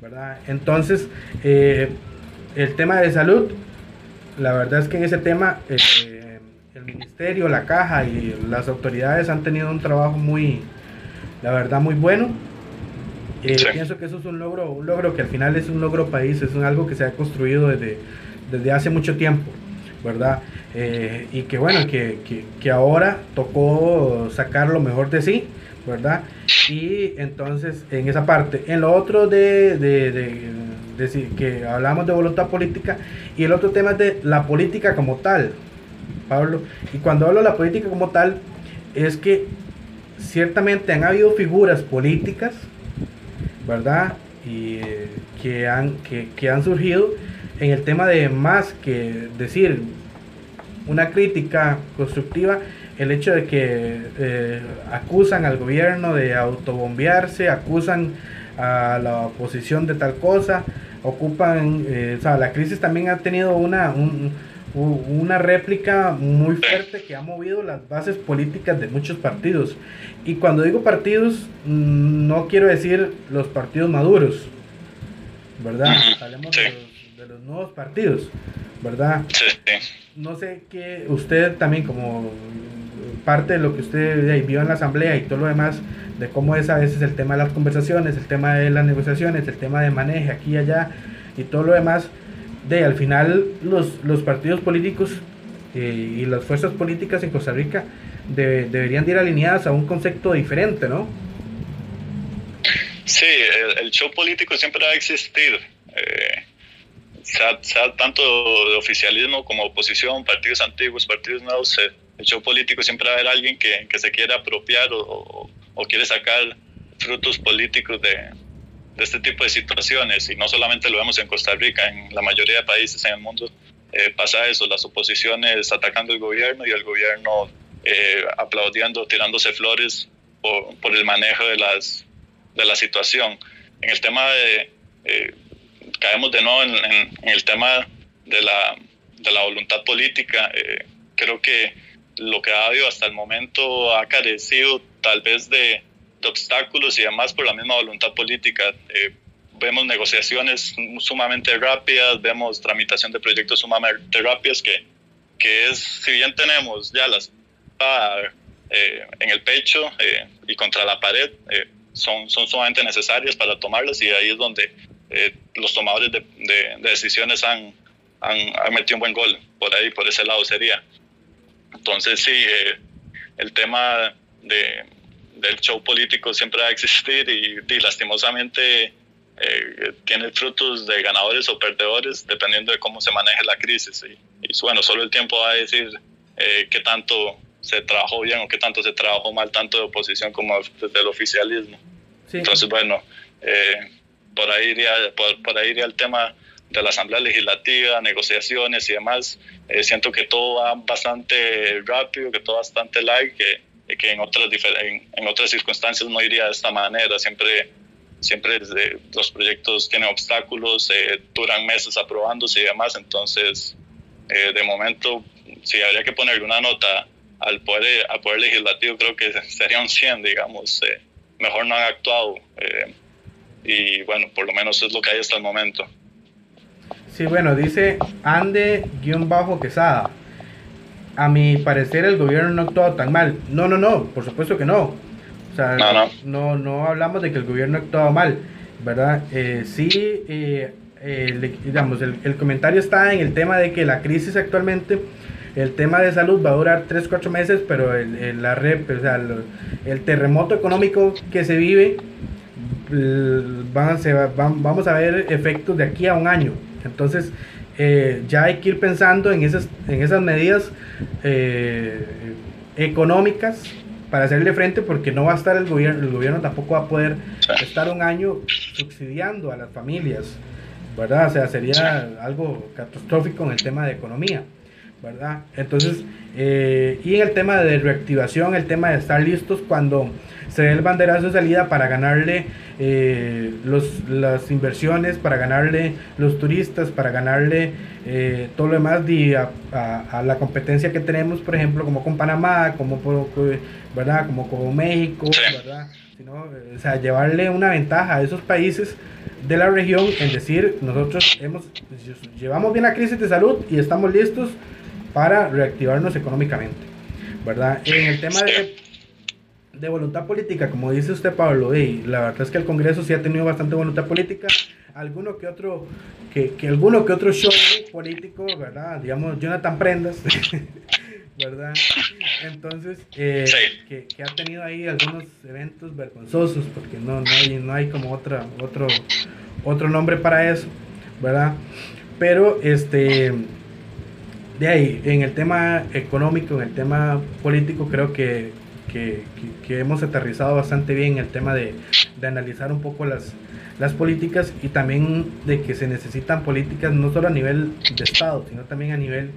¿verdad? Entonces, eh, el tema de salud, la verdad es que en ese tema el ministerio, la caja y las autoridades han tenido un trabajo muy, la verdad, muy bueno eh, pienso que eso es un logro, un logro que al final es un logro país, es algo que se ha construido desde, desde hace mucho tiempo, ¿verdad? Eh, y que bueno, que, que, que, ahora tocó sacar lo mejor de sí, ¿verdad? Y entonces en esa parte, en lo otro de, de, de, decir que hablamos de voluntad política y el otro tema es de la política como tal, Pablo. Y cuando hablo de la política como tal, es que ciertamente han habido figuras políticas ¿verdad? Y eh, que, han, que, han surgido en el tema de más que decir una crítica constructiva, el hecho de que eh, acusan al gobierno de autobombearse, acusan a la oposición de tal cosa, ocupan, eh, o sea, la crisis también ha tenido una, un, una réplica muy fuerte que ha movido las bases políticas de muchos partidos. Y cuando digo partidos, mm, no quiero decir los partidos maduros, ¿verdad? Hablemos de, los, nuevos partidos, ¿verdad? No sé qué usted también como parte de lo que usted vio en la asamblea y todo lo demás, de cómo es a veces el tema de las conversaciones, el tema de las negociaciones, el tema de manejo aquí y allá y todo lo demás, de al final los, los partidos políticos eh, y las fuerzas políticas en Costa Rica deberían ir alineadas a un concepto diferente, ¿no? Sí, el, show político siempre va a existir. Eh, sea, tanto de oficialismo como oposición, partidos antiguos, partidos nuevos, el show político siempre va a haber alguien que, que se quiera apropiar o, o, quiere sacar frutos políticos de, de este tipo de situaciones y no solamente lo vemos en Costa Rica, en la mayoría de países en el mundo eh, pasa eso, las oposiciones atacando el gobierno y el gobierno eh, aplaudiendo, tirándose flores por, por, el manejo de, las, de la situación. En el tema de, eh, caemos de nuevo en, en, el tema de la, de la voluntad política. Eh, creo que lo que ha habido hasta el momento ha carecido tal vez de, obstáculos y además por la misma voluntad política. Eh, vemos negociaciones sumamente rápidas, vemos tramitación de proyectos sumamente rápidas que, que es, si bien tenemos ya las eh, en el pecho eh, y contra la pared, eh, son, son sumamente necesarias para tomarlas y ahí es donde los tomadores de, de, decisiones han, han, han, metido un buen gol, por ahí, por ese lado sería. Entonces sí, el tema de, del show político siempre va a existir y, y lastimosamente eh, tiene frutos de ganadores o perdedores dependiendo de cómo se maneje la crisis. Y, y bueno, solo el tiempo va a decir eh, qué tanto se trabajó bien o qué tanto se trabajó mal, tanto de oposición como del oficialismo. Entonces, bueno, eh, por, ahí iría, por, ahí iría el tema de la Asamblea Legislativa, negociaciones y demás. Eh, siento que todo va bastante rápido, que todo bastante light, que, que en, otras en, en otras circunstancias no iría de esta manera. Siempre siempre los proyectos tienen obstáculos, eh, duran meses aprobándose y demás, entonces eh, de momento si habría que ponerle una nota al poder, al poder legislativo creo que [LAUGHS] sería un 100, digamos, eh, mejor no han actuado y bueno, por lo menos es lo que hay hasta el momento. Sí, bueno, dice Ande-Quesada. A mi parecer el gobierno no ha actuado tan mal. No, no, no, por supuesto que no o sea, no, no. hablamos de que el gobierno ha actuado mal, ¿verdad? Eh, sí, eh, eh, digamos, el, el, comentario está en el tema de que la crisis actualmente, el tema de salud va a durar 3, 4 meses, pero el, la red, o sea, el, terremoto económico que se vive, van, se van, vamos a ver efectos de aquí a un año. Entonces, ya hay que ir pensando en esas, en esas medidas económicas para hacerle frente porque no va a estar el gobierno, el gobierno tampoco va a poder estar un año subsidiando a las familias, ¿verdad? O sea, sería algo catastrófico en el tema de economía, ¿verdad? Entonces, eh, y en el tema de reactivación, el tema de estar listos cuando se dé el banderazo de salida para ganarle eh, los, las inversiones, para ganarle los turistas, para ganarle eh, todo lo demás a, la competencia que tenemos, por ejemplo, como con Panamá, como, ¿verdad? como con México, ¿verdad? o sea, llevarle una ventaja a esos países de la región en decir, nosotros hemos, llevamos bien la crisis de salud y estamos listos para reactivarnos económicamente, ¿verdad? En el tema de de voluntad política, como dice usted, Pablo, y la verdad es que el Congreso sí ha tenido bastante voluntad política. Alguno que otro, que, que alguno que otro show político, ¿verdad? Digamos, Jonathan Prendas, [LAUGHS] ¿verdad? Entonces, eh, que, que, ha tenido ahí algunos eventos vergonzosos, porque no, no, hay, no hay como otra, otro, otro nombre para eso, ¿verdad? Pero, este, de ahí, en el tema económico, en el tema político, creo que que, hemos aterrizado bastante bien el tema de, analizar un poco las, las políticas y también de que se necesitan políticas no solo a nivel de Estado, sino también a nivel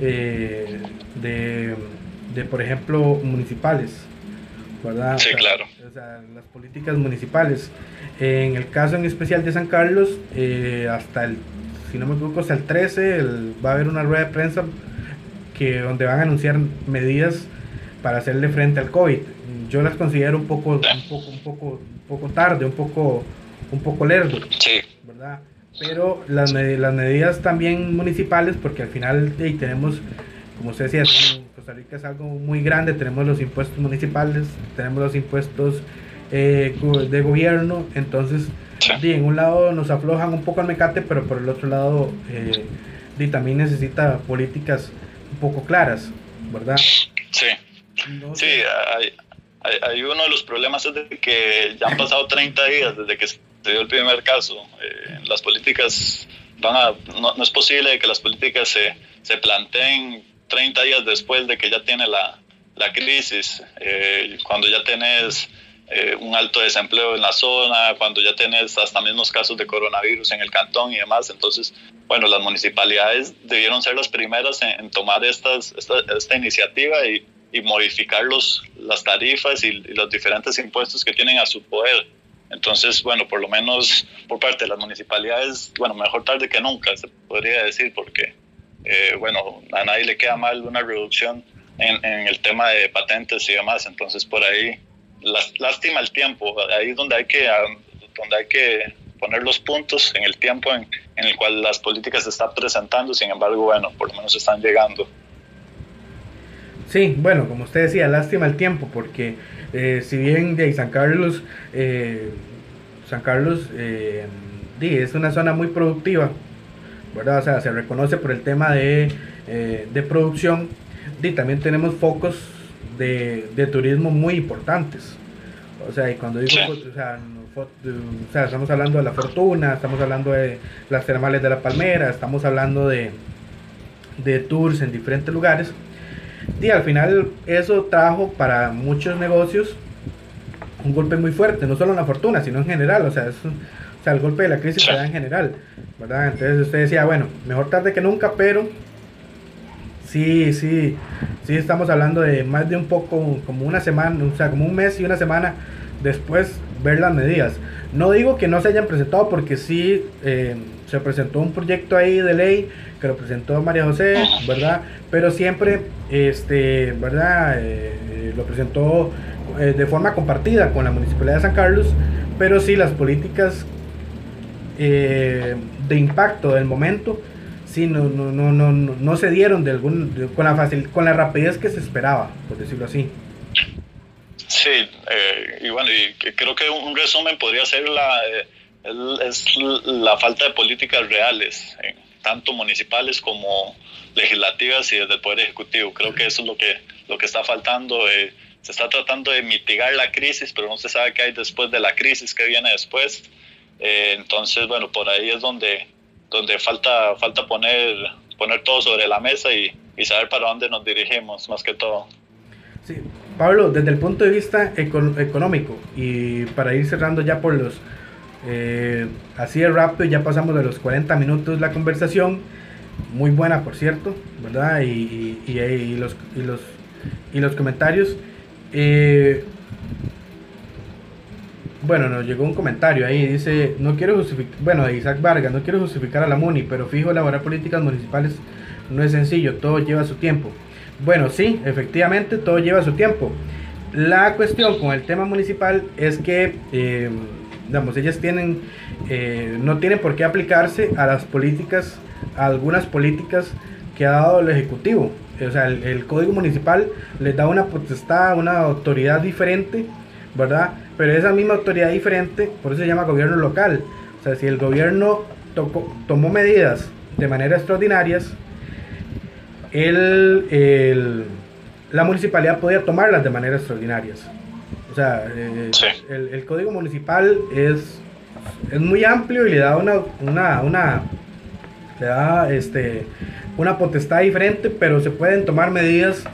eh, de, por ejemplo, municipales. ¿verdad? Sí, claro. O sea, las políticas municipales. En el caso en especial de San Carlos, eh, hasta el, si no me equivoco, hasta el 13 va a haber una rueda de prensa que, donde van a anunciar medidas para hacerle frente al COVID. Yo las considero un poco, un poco, un poco, un poco tarde, un poco, un poco lerdo, ¿verdad? Pero las, las medidas también municipales, porque al final tenemos, como usted decía, Costa Rica es algo muy grande, tenemos los impuestos municipales, tenemos los impuestos eh, de gobierno, entonces en un lado nos aflojan un poco el mecate, pero por el otro lado eh, también necesita políticas un poco claras, ¿verdad? Sí. Sí, hay, hay, uno de los problemas es de que ya han pasado 30 días desde que se dio el primer caso. Eh, las políticas van a, no, es posible que las políticas se, se planteen 30 días después de que ya tiene la, la crisis, eh, cuando ya tenés eh, un alto desempleo en la zona, cuando ya tenés hasta mismos casos de coronavirus en el cantón y demás. Entonces, bueno, las municipalidades debieron ser las primeras en, en tomar estas, esta, esta iniciativa y y modificar los, las tarifas y, los diferentes impuestos que tienen a su poder. Entonces, bueno, por lo menos por parte de las municipalidades, bueno, mejor tarde que nunca, se podría decir, porque eh, bueno, a nadie le queda mal una reducción en, el tema de patentes y demás, entonces por ahí lástima el tiempo, ahí es donde hay que, donde hay que poner los puntos en el tiempo en el cual las políticas se están presentando, sin embargo, bueno, por lo menos están llegando. Sí, bueno, como usted decía, lástima el tiempo, porque eh, si bien de San Carlos, eh, San Carlos eh, es una zona muy productiva, ¿verdad? O sea, se reconoce por el tema de, de producción, y también tenemos focos de, de, turismo muy importantes. O sea, y cuando digo, o sea, o sea, estamos hablando de la fortuna, estamos hablando de las termales de la Palmera, estamos hablando de, de tours en diferentes lugares y al final eso trajo para muchos negocios un golpe muy fuerte, no solo en la fortuna, sino en general, o sea, es, o sea el golpe de la crisis se da en general, ¿verdad? Entonces usted decía, bueno, mejor tarde que nunca, pero sí, sí, sí estamos hablando de más de un poco, como una semana, o sea, como un mes y una semana después ver las medidas. No digo que no se hayan presentado porque sí eh, se presentó un proyecto ahí de ley que lo presentó María José, ¿verdad? Pero siempre, este, ¿verdad? Eh, lo presentó eh, de forma compartida con la Municipalidad de San Carlos, pero sí las políticas de impacto del momento sí no, no, no, no, no se dieron de algún, con, la facil, con la rapidez que se esperaba, por decirlo así. Sí, eh, y bueno, y creo que un resumen podría ser la, eh, es la falta de políticas reales, tanto municipales como legislativas y desde el Poder Ejecutivo. Creo que eso es lo que, lo que está faltando. Eh, se está tratando de mitigar la crisis, pero no se sabe qué hay después de la crisis, qué viene después. entonces, bueno, por ahí es donde, donde falta, falta poner, poner todo sobre la mesa y, y saber para dónde nos dirigimos, más que todo. Sí, Pablo, desde el punto de vista económico y para ir cerrando ya por los, eh, así de rápido, ya pasamos de los 40 minutos la conversación, muy buena por cierto, ¿verdad? Y, y, los, y, los, y los comentarios. Eh, bueno, nos llegó un comentario ahí, dice, no quiero justificar, bueno, Isaac Vargas, no quiero justificar a la MUNI, pero fijo, elaborar políticas municipales no es sencillo, todo lleva su tiempo. Bueno, sí, efectivamente, todo lleva su tiempo. La cuestión con el tema municipal es que, eh, ellas tienen, eh, no tienen por qué aplicarse a las políticas, a algunas políticas que ha dado el Ejecutivo. O sea, el, Código Municipal les da una potestad, una autoridad diferente, ¿verdad? Pero esa misma autoridad diferente, por eso se llama gobierno local. O sea, si el gobierno tomó medidas de manera extraordinarias, el, la municipalidad podía tomarlas de manera extraordinarias. O sea, eh, el, código municipal es, es muy amplio y le da una, una, una, le da este, una potestad diferente, pero se pueden tomar medidas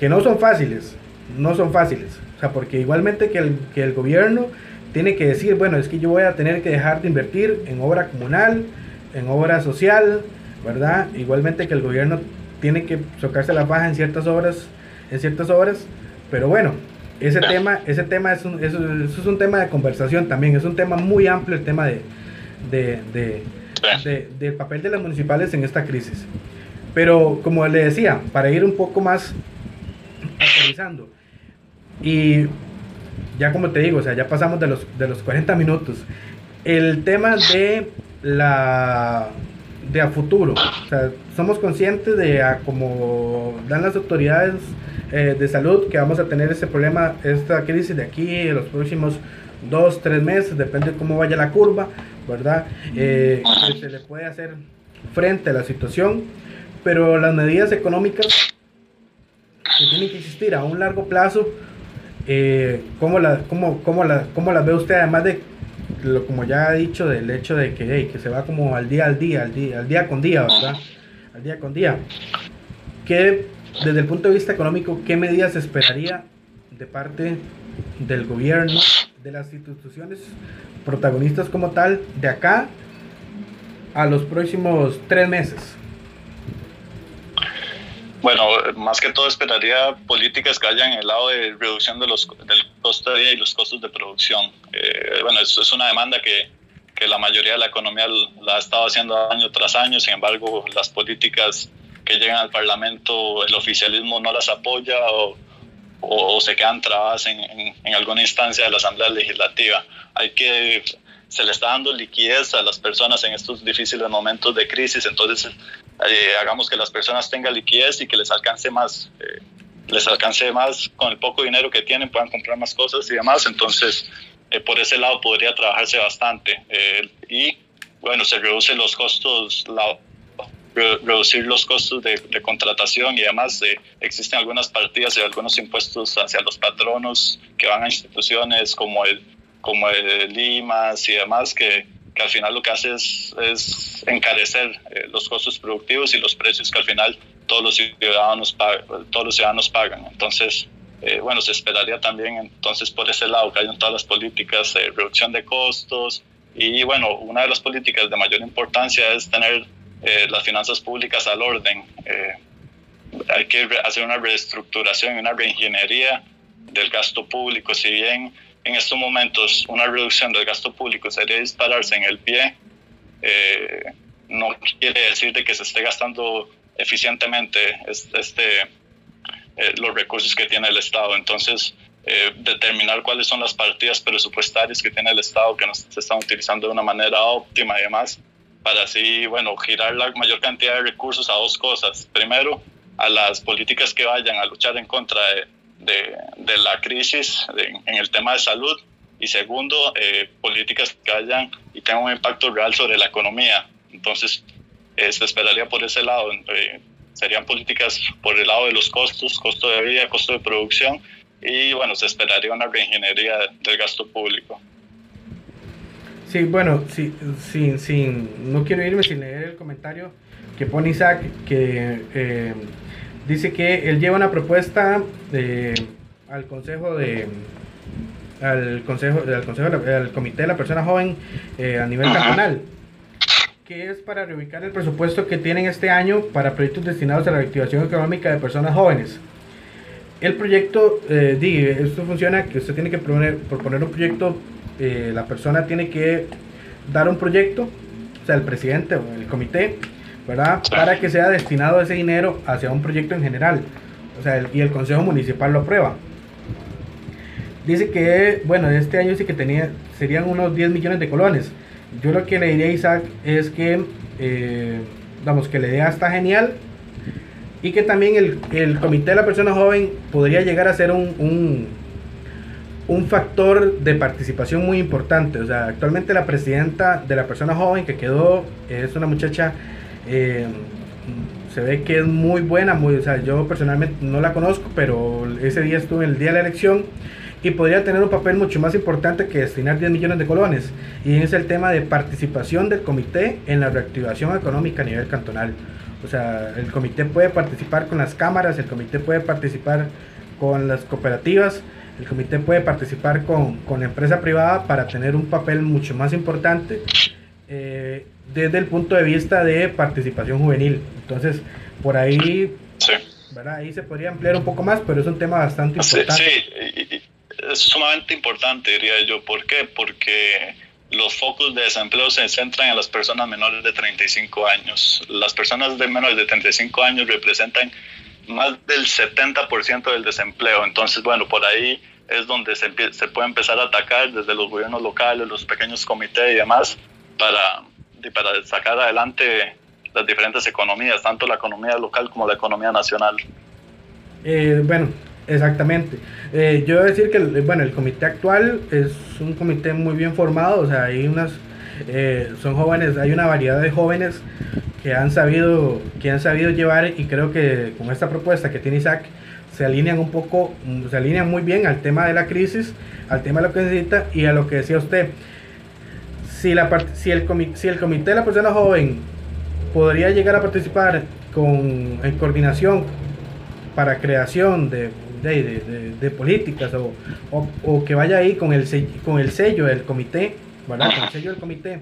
que no son fáciles, no son fáciles. O sea, porque igualmente que el, que el gobierno tiene que decir, bueno, es que yo voy a tener que dejar de invertir en obra comunal, en obra social, ¿verdad? Igualmente que el gobierno tiene que tocarse la baja en ciertas obras, en ciertas obras, pero bueno, ese tema, ese tema es un, es un tema de conversación también, es un tema muy amplio el tema de, de, del papel de las municipales en esta crisis. Pero como le decía, para ir un poco más actualizando, y ya como te digo, o sea, ya pasamos de los, de los 40 minutos, el tema de la de a futuro. O sea, somos conscientes de a como dan las autoridades eh, de salud que vamos a tener ese problema, esta crisis de aquí en los próximos dos, tres meses, depende de cómo vaya la curva, ¿verdad? Eh, que se le puede hacer frente a la situación, pero las medidas económicas que tienen que existir a un largo plazo, eh, ¿cómo, la, cómo, cómo, la, ¿cómo las ve usted además de lo, como ya he dicho, del hecho de que, que se va como al día al día, al día, al día con día, ¿verdad? Al día con día. ¿Qué, desde el punto de vista económico, qué medidas esperaría de parte del gobierno, de las instituciones protagonistas como tal, de acá a los próximos tres meses? Bueno, más que todo esperaría políticas que hayan en el lado de reducción de los, del costo de vida y los costos de producción. Eh, bueno, eso es una demanda que, que, la mayoría de la economía la ha estado haciendo año tras año, sin embargo, las políticas que llegan al Parlamento el oficialismo no las apoya o, o, se quedan trabadas en, en, alguna instancia de la Asamblea Legislativa. Hay que se le está dando liquidez a las personas en estos difíciles momentos de crisis, entonces eh, hagamos que las personas tengan liquidez y que les alcance más, eh, les alcance más con el poco dinero que tienen, puedan comprar más cosas y demás, entonces eh, por ese lado podría trabajarse bastante y bueno, se reducen los costos, la, reducir los costos de, contratación y además existen algunas partidas y algunos impuestos hacia los patronos que van a instituciones como el como el Limas y demás, que, que al final lo que hace es, encarecer eh, los costos productivos y los precios que al final todos los ciudadanos, todos los ciudadanos pagan. Entonces, eh, bueno, se esperaría también entonces por ese lado que hayan todas las políticas de reducción de costos y bueno, una de las políticas de mayor importancia es tener eh, las finanzas públicas al orden. hay que hacer una reestructuración y una reingeniería del gasto público, si bien en estos momentos una reducción del gasto público sería dispararse en el pie, eh, no quiere decir de que se esté gastando eficientemente este, eh, los recursos que tiene el Estado. Entonces, eh, determinar cuáles son las partidas presupuestarias que tiene el Estado que no se están utilizando de una manera óptima y demás, para así, bueno, girar la mayor cantidad de recursos a dos cosas. Primero, a las políticas que vayan a luchar en contra de de, de la crisis en el tema de salud y segundo, eh, políticas que hayan y tengan un impacto real sobre la economía. Entonces, eh, se esperaría por ese lado. Eh, serían políticas por el lado de los costos, costo de vida, costo de producción y bueno, se esperaría una reingeniería del gasto público. Sí, bueno, sí, sin, sin, no quiero irme sin leer el comentario que pone Isaac, que dice que él lleva una propuesta al consejo de al consejo al consejo al comité de la persona joven eh, a nivel nacional que es para reubicar el presupuesto que tienen este año para proyectos destinados a la reactivación económica de personas jóvenes. El proyecto eh, esto funciona que usted tiene que proponer, proponer un proyecto eh, la persona tiene que dar un proyecto o sea el presidente o el comité Para que sea destinado ese dinero hacia un proyecto en general. O sea, y el Consejo Municipal lo aprueba. Dice que, bueno, este año sí que tenía, serían unos 10 millones de colones. Yo lo que le diría a Isaac es que, eh, vamos, que la idea está genial y que también el, el, Comité de la Persona Joven podría llegar a ser un, un, un, factor de participación muy importante. O sea, actualmente la presidenta de la Persona Joven que quedó es una muchacha eh, se ve que es muy buena, muy, o sea, yo personalmente no la conozco, pero ese día estuve en el día de la elección y podría tener un papel mucho más importante que destinar 10 millones de colones. Y es el tema de participación del comité en la reactivación económica a nivel cantonal. O sea, el comité puede participar con las cámaras, el comité puede participar con las cooperativas, el comité puede participar con, con la empresa privada para tener un papel mucho más importante. Eh, desde el punto de vista de participación juvenil. Entonces, por ahí, ahí se podría ampliar un poco más, pero es un tema bastante importante. Sí, es sumamente importante, diría yo. ¿Por qué? Porque los focos de desempleo se centran en las personas menores de 35 años. Las personas de menores de 35 años representan más del 70% del desempleo. Entonces, bueno, por ahí es donde se, se puede empezar a atacar desde los gobiernos locales, los pequeños comités y demás, para, para sacar adelante las diferentes economías, tanto la economía local como la economía nacional. Eh, bueno, exactamente. Eh, yo voy a decir que bueno, el comité actual es un comité muy bien formado, o sea, hay unas, eh, son jóvenes, hay una variedad de jóvenes que han sabido, que han sabido llevar y creo que con esta propuesta que tiene Isaac se alinean un poco, se alinean muy bien al tema de la crisis, al tema de lo que necesita y a lo que decía usted si, la, si, el si el comité de la persona joven podría llegar a participar con, en coordinación para creación de, de, de, políticas o, o, que vaya ahí con el, con el sello del comité, ¿verdad? Con el sello del comité.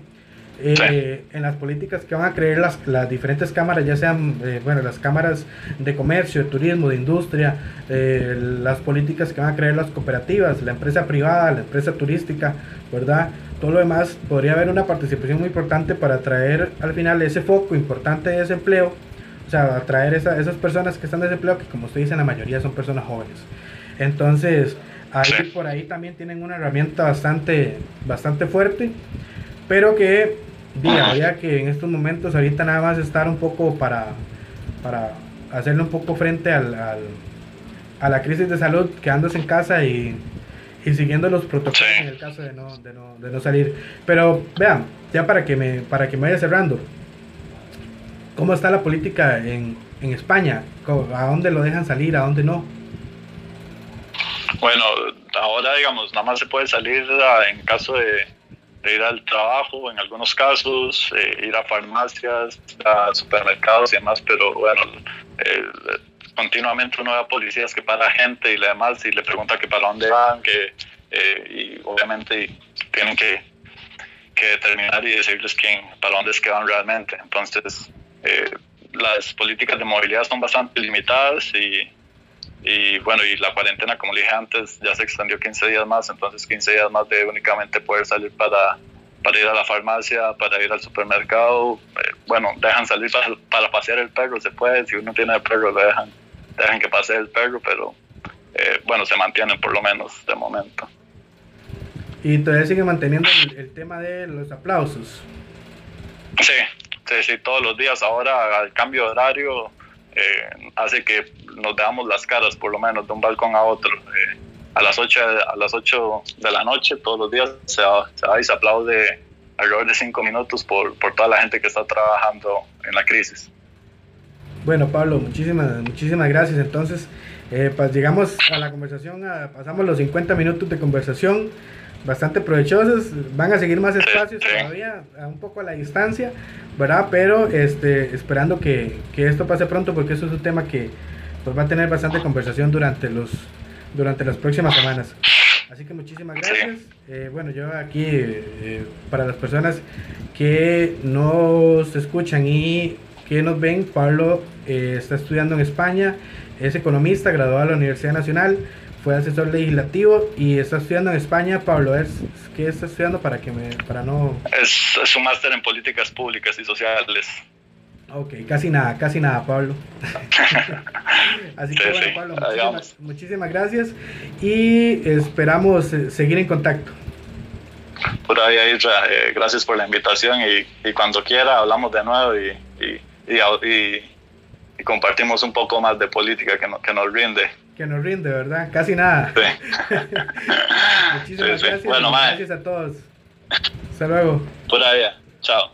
Eh, en las políticas que van a creer las, las diferentes cámaras, ya sean, eh, bueno, las cámaras de comercio, de turismo, de industria, eh, las políticas que van a creer las cooperativas, la empresa privada, la empresa turística, ¿verdad? Todo lo demás, podría haber una participación muy importante para traer al final ese foco importante de desempleo, o sea, atraer esa, esas personas que están desempleadas, que como usted dice, la mayoría son personas jóvenes. Entonces, ahí por ahí también tienen una herramienta bastante, bastante fuerte, pero que, diga, que en estos momentos ahorita nada más estar un poco para, para hacerle un poco frente al, a la crisis de salud, quedándose en casa y, y siguiendo los protocolos en el caso de no, de no, de no salir. Pero vean, ya para que me, para que me vaya cerrando, ¿cómo está la política en, en España? ¿A dónde lo dejan salir? ¿A dónde no? Bueno, ahora digamos, nada más se puede salir en caso de, ir al trabajo, en algunos casos, eh, ir a farmacias, a supermercados y demás, pero bueno, eh, continuamente uno ve a policías que para gente y le demás y le pregunta que para dónde van, que eh, y obviamente tienen que, que, determinar y decirles quién, para dónde es que van realmente. Entonces, las políticas de movilidad son bastante limitadas y y bueno, y la cuarentena, como dije antes, ya se extendió 15 días más, entonces 15 días más de únicamente poder salir para, para ir a la farmacia, para ir al supermercado. Eh, bueno, dejan salir para, pasear el perro, se puede, si uno tiene el perro, le dejan, dejan que pase el perro, pero eh, bueno, se mantienen por lo menos de momento. Y todavía sigue manteniendo el, tema de los aplausos. Sí, sí, sí, todos los días. Ahora, al cambio de horario, eh, hace que nos veamos las caras, por lo menos, de un balcón a otro. Eh, a, las 8, a las 8 de la noche, todos los días, se, se y se aplaude alrededor de 5 minutos por, por toda la gente que está trabajando en la crisis. Bueno, Pablo, muchísimas, muchísimas gracias. Entonces, eh, pues llegamos a la conversación, pasamos los 50 minutos de conversación bastante provechosos. Van a seguir más espacios todavía, un poco a la distancia, ¿verdad? Pero este, esperando que, que, esto pase pronto porque eso es un tema que pues, va a tener bastante conversación durante, los, durante las próximas semanas. Así que muchísimas gracias. Eh, bueno, yo aquí, eh, para las personas que nos escuchan y que nos ven, Pablo eh, está estudiando en España, es economista, graduado de la Universidad Nacional fue asesor legislativo y está estudiando en España. Pablo, ¿es, ¿qué está estudiando para que me, para no...? Es, es un máster en políticas públicas y sociales. Ok, casi nada, casi nada, Pablo. [LAUGHS] Así que bueno, Pablo, muchísimas, gracias y esperamos eh, seguir en contacto. Por ahí, eh, gracias por la invitación y, y, cuando quiera hablamos de nuevo y, y, y, compartimos un poco más de política que, no, que nos rinde que nos rinde, ¿verdad? Casi nada. [LAUGHS] Muchísimas gracias. Bueno, gracias a todos. Hasta luego. Por allá. Chao.